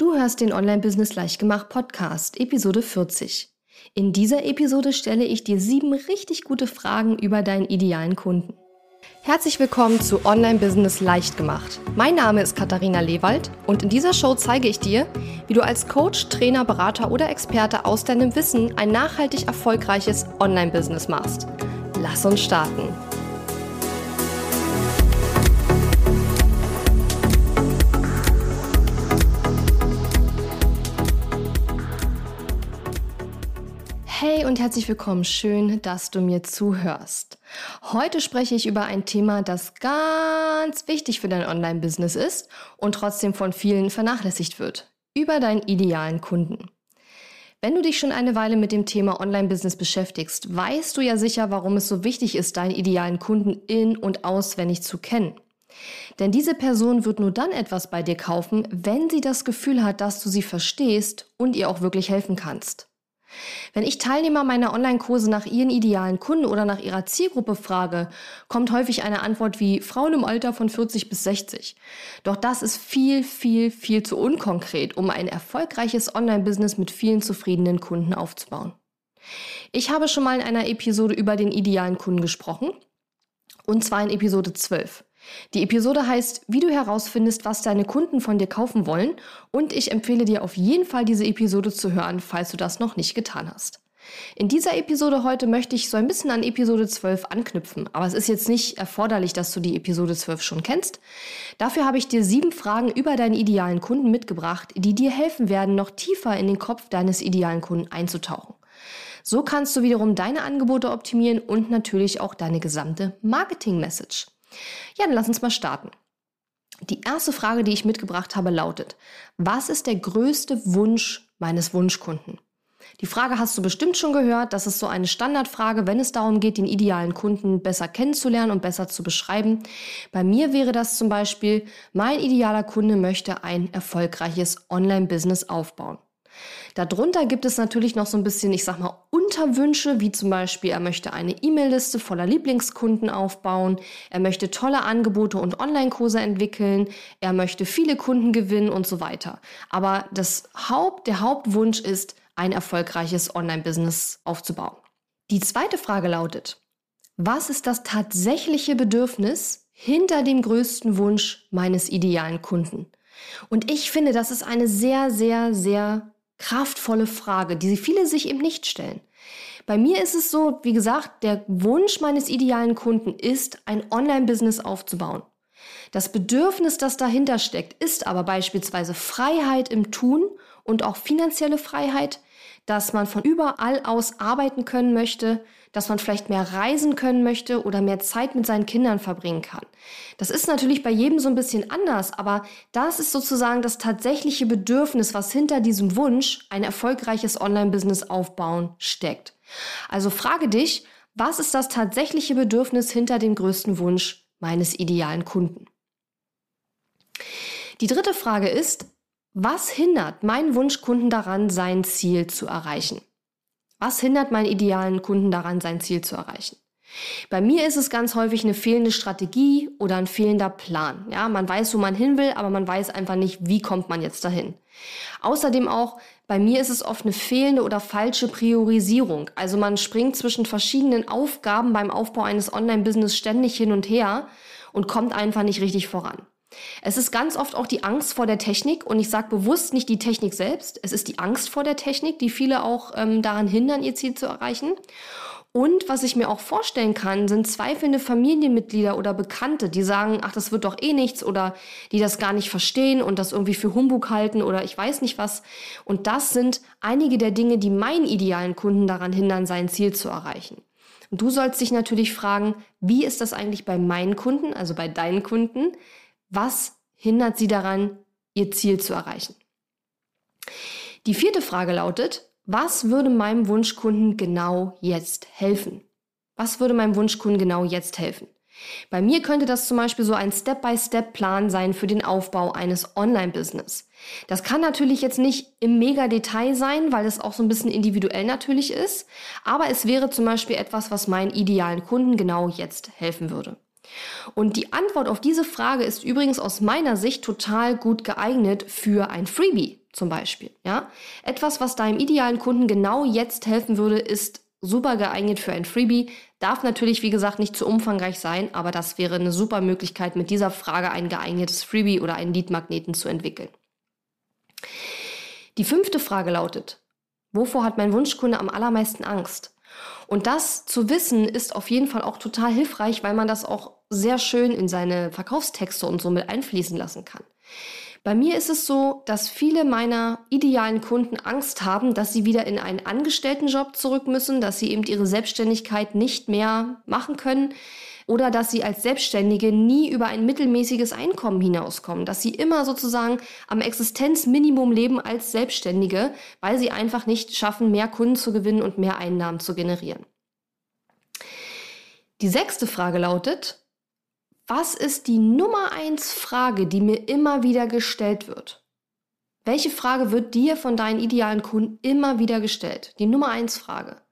Du hörst den Online-Business Leichtgemacht Podcast, Episode 40. In dieser Episode stelle ich dir sieben richtig gute Fragen über deinen idealen Kunden. Herzlich willkommen zu Online-Business Leichtgemacht. Mein Name ist Katharina Lewald und in dieser Show zeige ich dir, wie du als Coach, Trainer, Berater oder Experte aus deinem Wissen ein nachhaltig erfolgreiches Online-Business machst. Lass uns starten. Hey und herzlich willkommen. Schön, dass du mir zuhörst. Heute spreche ich über ein Thema, das ganz wichtig für dein Online-Business ist und trotzdem von vielen vernachlässigt wird. Über deinen idealen Kunden. Wenn du dich schon eine Weile mit dem Thema Online-Business beschäftigst, weißt du ja sicher, warum es so wichtig ist, deinen idealen Kunden in- und auswendig zu kennen. Denn diese Person wird nur dann etwas bei dir kaufen, wenn sie das Gefühl hat, dass du sie verstehst und ihr auch wirklich helfen kannst. Wenn ich Teilnehmer meiner Online-Kurse nach ihren idealen Kunden oder nach ihrer Zielgruppe frage, kommt häufig eine Antwort wie Frauen im Alter von 40 bis 60. Doch das ist viel, viel, viel zu unkonkret, um ein erfolgreiches Online-Business mit vielen zufriedenen Kunden aufzubauen. Ich habe schon mal in einer Episode über den idealen Kunden gesprochen, und zwar in Episode 12. Die Episode heißt, wie du herausfindest, was deine Kunden von dir kaufen wollen und ich empfehle dir auf jeden Fall diese Episode zu hören, falls du das noch nicht getan hast. In dieser Episode heute möchte ich so ein bisschen an Episode 12 anknüpfen, aber es ist jetzt nicht erforderlich, dass du die Episode 12 schon kennst. Dafür habe ich dir sieben Fragen über deinen idealen Kunden mitgebracht, die dir helfen werden, noch tiefer in den Kopf deines idealen Kunden einzutauchen. So kannst du wiederum deine Angebote optimieren und natürlich auch deine gesamte Marketing-Message. Ja, dann lass uns mal starten. Die erste Frage, die ich mitgebracht habe, lautet, was ist der größte Wunsch meines Wunschkunden? Die Frage hast du bestimmt schon gehört. Das ist so eine Standardfrage, wenn es darum geht, den idealen Kunden besser kennenzulernen und besser zu beschreiben. Bei mir wäre das zum Beispiel, mein idealer Kunde möchte ein erfolgreiches Online-Business aufbauen. Darunter gibt es natürlich noch so ein bisschen, ich sag mal, Unterwünsche, wie zum Beispiel, er möchte eine E-Mail-Liste voller Lieblingskunden aufbauen, er möchte tolle Angebote und Online-Kurse entwickeln, er möchte viele Kunden gewinnen und so weiter. Aber das Haupt, der Hauptwunsch ist, ein erfolgreiches Online-Business aufzubauen. Die zweite Frage lautet, was ist das tatsächliche Bedürfnis hinter dem größten Wunsch meines idealen Kunden? Und ich finde, das ist eine sehr, sehr, sehr kraftvolle Frage, die viele sich eben nicht stellen. Bei mir ist es so, wie gesagt, der Wunsch meines idealen Kunden ist, ein Online-Business aufzubauen. Das Bedürfnis, das dahinter steckt, ist aber beispielsweise Freiheit im Tun und auch finanzielle Freiheit, dass man von überall aus arbeiten können möchte, dass man vielleicht mehr reisen können möchte oder mehr Zeit mit seinen Kindern verbringen kann. Das ist natürlich bei jedem so ein bisschen anders, aber das ist sozusagen das tatsächliche Bedürfnis, was hinter diesem Wunsch, ein erfolgreiches Online-Business aufbauen, steckt. Also frage dich, was ist das tatsächliche Bedürfnis hinter dem größten Wunsch meines idealen Kunden? Die dritte Frage ist, was hindert meinen Wunschkunden daran, sein Ziel zu erreichen? Was hindert meinen idealen Kunden daran, sein Ziel zu erreichen? Bei mir ist es ganz häufig eine fehlende Strategie oder ein fehlender Plan. Ja, man weiß, wo man hin will, aber man weiß einfach nicht, wie kommt man jetzt dahin. Außerdem auch, bei mir ist es oft eine fehlende oder falsche Priorisierung. Also man springt zwischen verschiedenen Aufgaben beim Aufbau eines Online-Business ständig hin und her und kommt einfach nicht richtig voran. Es ist ganz oft auch die Angst vor der Technik und ich sage bewusst nicht die Technik selbst, es ist die Angst vor der Technik, die viele auch ähm, daran hindern, ihr Ziel zu erreichen. Und was ich mir auch vorstellen kann, sind zweifelnde Familienmitglieder oder Bekannte, die sagen, ach, das wird doch eh nichts oder die das gar nicht verstehen und das irgendwie für Humbug halten oder ich weiß nicht was. Und das sind einige der Dinge, die meinen idealen Kunden daran hindern, sein Ziel zu erreichen. Und du sollst dich natürlich fragen, wie ist das eigentlich bei meinen Kunden, also bei deinen Kunden? Was hindert sie daran, ihr Ziel zu erreichen? Die vierte Frage lautet, was würde meinem Wunschkunden genau jetzt helfen? Was würde meinem Wunschkunden genau jetzt helfen? Bei mir könnte das zum Beispiel so ein Step-by-Step-Plan sein für den Aufbau eines Online-Business. Das kann natürlich jetzt nicht im Mega-Detail sein, weil es auch so ein bisschen individuell natürlich ist, aber es wäre zum Beispiel etwas, was meinen idealen Kunden genau jetzt helfen würde. Und die Antwort auf diese Frage ist übrigens aus meiner Sicht total gut geeignet für ein Freebie. zum Beispiel. Ja? Etwas, was deinem idealen Kunden genau jetzt helfen würde, ist super geeignet für ein Freebie. Darf natürlich, wie gesagt, nicht zu umfangreich sein, aber das wäre eine super Möglichkeit, mit dieser Frage ein geeignetes Freebie oder einen Leadmagneten zu entwickeln. Die fünfte Frage lautet, wovor hat mein Wunschkunde am allermeisten Angst? Und das zu wissen ist auf jeden Fall auch total hilfreich, weil man das auch sehr schön in seine Verkaufstexte und so mit einfließen lassen kann. Bei mir ist es so, dass viele meiner idealen Kunden Angst haben, dass sie wieder in einen Angestelltenjob zurück müssen, dass sie eben ihre Selbstständigkeit nicht mehr machen können oder dass sie als Selbstständige nie über ein mittelmäßiges Einkommen hinauskommen, dass sie immer sozusagen am Existenzminimum leben als Selbstständige, weil sie einfach nicht schaffen, mehr Kunden zu gewinnen und mehr Einnahmen zu generieren. Die sechste Frage lautet, was ist die Nummer eins Frage, die mir immer wieder gestellt wird? Welche Frage wird dir von deinen idealen Kunden immer wieder gestellt? Die Nummer eins Frage.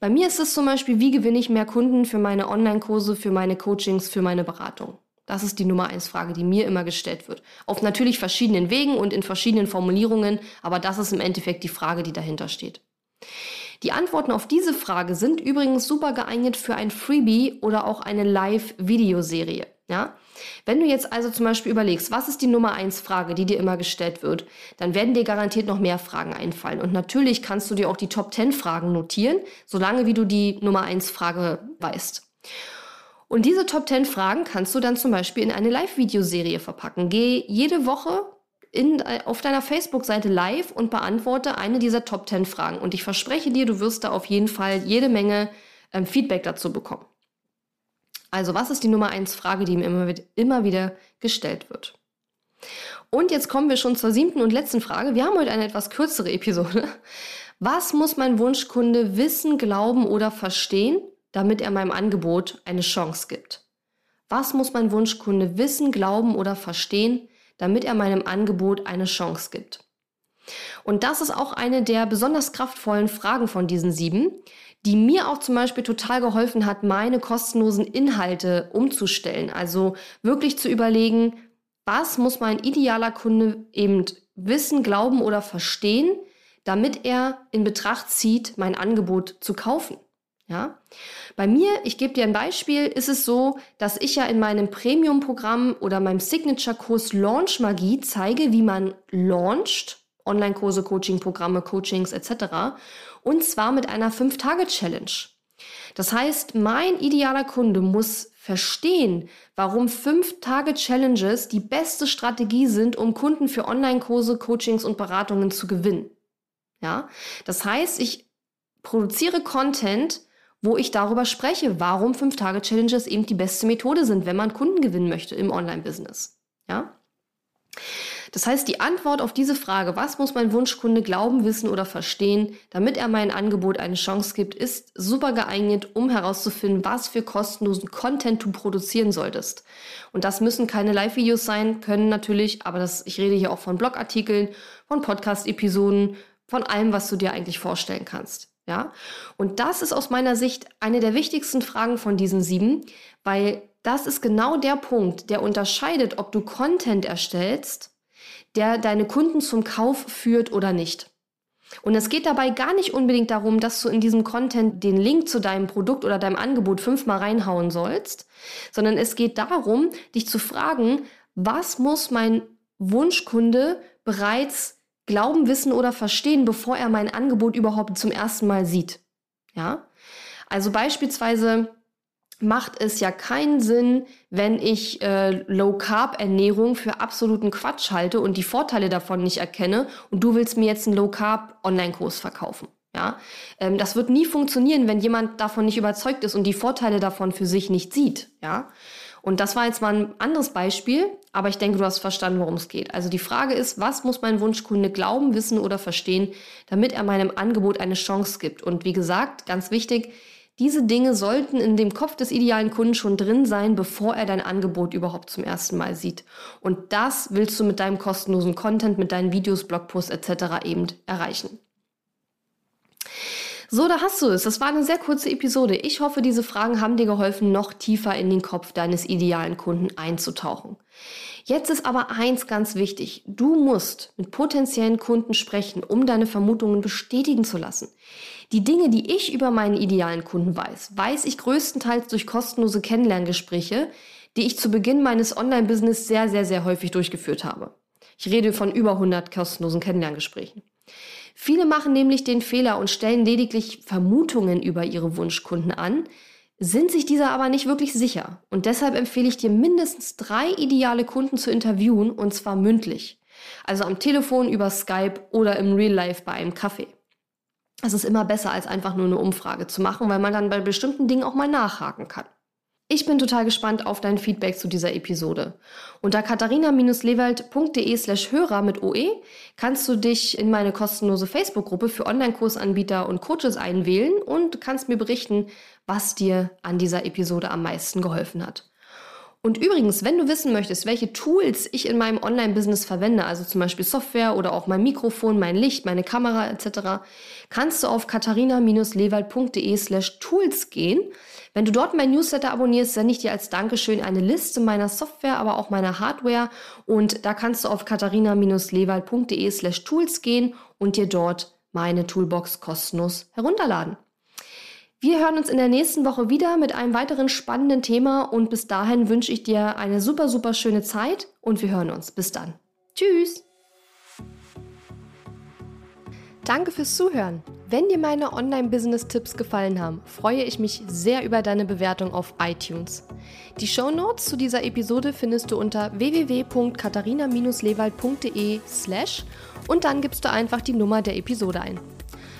Bei mir ist es zum Beispiel, wie gewinne ich mehr Kunden für meine Online-Kurse, für meine Coachings, für meine Beratung? Das ist die Nummer eins Frage, die mir immer gestellt wird. Auf natürlich verschiedenen Wegen und in verschiedenen Formulierungen, aber das ist im Endeffekt die Frage, die dahinter steht. Die Antworten auf diese Frage sind übrigens super geeignet für ein Freebie oder auch eine Live-Videoserie. Ja? Wenn du jetzt also zum Beispiel überlegst, was ist die Nummer eins Frage, die dir immer gestellt wird, dann werden dir garantiert noch mehr Fragen einfallen. Und natürlich kannst du dir auch die Top 10 Fragen notieren, solange wie du die Nummer eins Frage weißt. Und diese Top 10 Fragen kannst du dann zum Beispiel in eine Live-Videoserie verpacken. Geh jede Woche in, äh, auf deiner Facebook-Seite live und beantworte eine dieser Top 10 Fragen. Und ich verspreche dir, du wirst da auf jeden Fall jede Menge ähm, Feedback dazu bekommen. Also, was ist die Nummer 1 Frage, die mir immer, immer wieder gestellt wird? Und jetzt kommen wir schon zur siebten und letzten Frage. Wir haben heute eine etwas kürzere Episode. Was muss mein Wunschkunde wissen, glauben oder verstehen, damit er meinem Angebot eine Chance gibt? Was muss mein Wunschkunde wissen, glauben oder verstehen, damit er meinem Angebot eine Chance gibt. Und das ist auch eine der besonders kraftvollen Fragen von diesen sieben, die mir auch zum Beispiel total geholfen hat, meine kostenlosen Inhalte umzustellen. Also wirklich zu überlegen, was muss mein idealer Kunde eben wissen, glauben oder verstehen, damit er in Betracht zieht, mein Angebot zu kaufen. Ja? Bei mir, ich gebe dir ein Beispiel, ist es so, dass ich ja in meinem Premium-Programm oder meinem Signature-Kurs Launch Magie zeige, wie man launcht, Online-Kurse, Coaching-Programme, Coachings etc. Und zwar mit einer 5-Tage-Challenge. Das heißt, mein idealer Kunde muss verstehen, warum 5-Tage-Challenges die beste Strategie sind, um Kunden für Online-Kurse, Coachings und Beratungen zu gewinnen. Ja, das heißt, ich produziere Content, wo ich darüber spreche, warum 5-Tage-Challenges eben die beste Methode sind, wenn man Kunden gewinnen möchte im Online-Business. Ja? Das heißt, die Antwort auf diese Frage, was muss mein Wunschkunde glauben, wissen oder verstehen, damit er mein Angebot eine Chance gibt, ist super geeignet, um herauszufinden, was für kostenlosen Content du produzieren solltest. Und das müssen keine Live-Videos sein, können natürlich, aber das, ich rede hier auch von Blogartikeln, von Podcast-Episoden, von allem, was du dir eigentlich vorstellen kannst. Ja? Und das ist aus meiner Sicht eine der wichtigsten Fragen von diesen sieben, weil das ist genau der Punkt, der unterscheidet, ob du Content erstellst, der deine Kunden zum Kauf führt oder nicht. Und es geht dabei gar nicht unbedingt darum, dass du in diesem Content den Link zu deinem Produkt oder deinem Angebot fünfmal reinhauen sollst, sondern es geht darum, dich zu fragen, was muss mein Wunschkunde bereits glauben, wissen oder verstehen, bevor er mein Angebot überhaupt zum ersten Mal sieht. Ja? Also beispielsweise macht es ja keinen Sinn, wenn ich äh, Low-Carb-Ernährung für absoluten Quatsch halte und die Vorteile davon nicht erkenne und du willst mir jetzt einen Low-Carb-Online-Kurs verkaufen. Ja, ähm, das wird nie funktionieren, wenn jemand davon nicht überzeugt ist und die Vorteile davon für sich nicht sieht. Ja, und das war jetzt mal ein anderes Beispiel, aber ich denke, du hast verstanden, worum es geht. Also die Frage ist, was muss mein Wunschkunde glauben, wissen oder verstehen, damit er meinem Angebot eine Chance gibt? Und wie gesagt, ganz wichtig, diese Dinge sollten in dem Kopf des idealen Kunden schon drin sein, bevor er dein Angebot überhaupt zum ersten Mal sieht. Und das willst du mit deinem kostenlosen Content, mit deinen Videos, Blogposts etc. eben erreichen. So, da hast du es. Das war eine sehr kurze Episode. Ich hoffe, diese Fragen haben dir geholfen, noch tiefer in den Kopf deines idealen Kunden einzutauchen. Jetzt ist aber eins ganz wichtig. Du musst mit potenziellen Kunden sprechen, um deine Vermutungen bestätigen zu lassen. Die Dinge, die ich über meinen idealen Kunden weiß, weiß ich größtenteils durch kostenlose Kennenlerngespräche, die ich zu Beginn meines Online-Business sehr, sehr, sehr häufig durchgeführt habe. Ich rede von über 100 kostenlosen Kennenlerngesprächen. Viele machen nämlich den Fehler und stellen lediglich Vermutungen über ihre Wunschkunden an, sind sich dieser aber nicht wirklich sicher. Und deshalb empfehle ich dir mindestens drei ideale Kunden zu interviewen und zwar mündlich. Also am Telefon, über Skype oder im Real Life bei einem Kaffee. Das ist immer besser, als einfach nur eine Umfrage zu machen, weil man dann bei bestimmten Dingen auch mal nachhaken kann. Ich bin total gespannt auf dein Feedback zu dieser Episode. Unter katharina-lewald.de slash Hörer mit OE kannst du dich in meine kostenlose Facebook-Gruppe für Online-Kursanbieter und Coaches einwählen und kannst mir berichten, was dir an dieser Episode am meisten geholfen hat. Und übrigens, wenn du wissen möchtest, welche Tools ich in meinem Online-Business verwende, also zum Beispiel Software oder auch mein Mikrofon, mein Licht, meine Kamera etc., kannst du auf katharina-lewald.de slash tools gehen. Wenn du dort mein Newsletter abonnierst, sende ich dir als Dankeschön eine Liste meiner Software, aber auch meiner Hardware. Und da kannst du auf katharina-lewald.de slash tools gehen und dir dort meine Toolbox kostenlos herunterladen. Wir hören uns in der nächsten Woche wieder mit einem weiteren spannenden Thema und bis dahin wünsche ich dir eine super, super schöne Zeit und wir hören uns. Bis dann. Tschüss. Danke fürs Zuhören. Wenn dir meine Online-Business-Tipps gefallen haben, freue ich mich sehr über deine Bewertung auf iTunes. Die Show Notes zu dieser Episode findest du unter www.katharina-lewald.de slash und dann gibst du einfach die Nummer der Episode ein.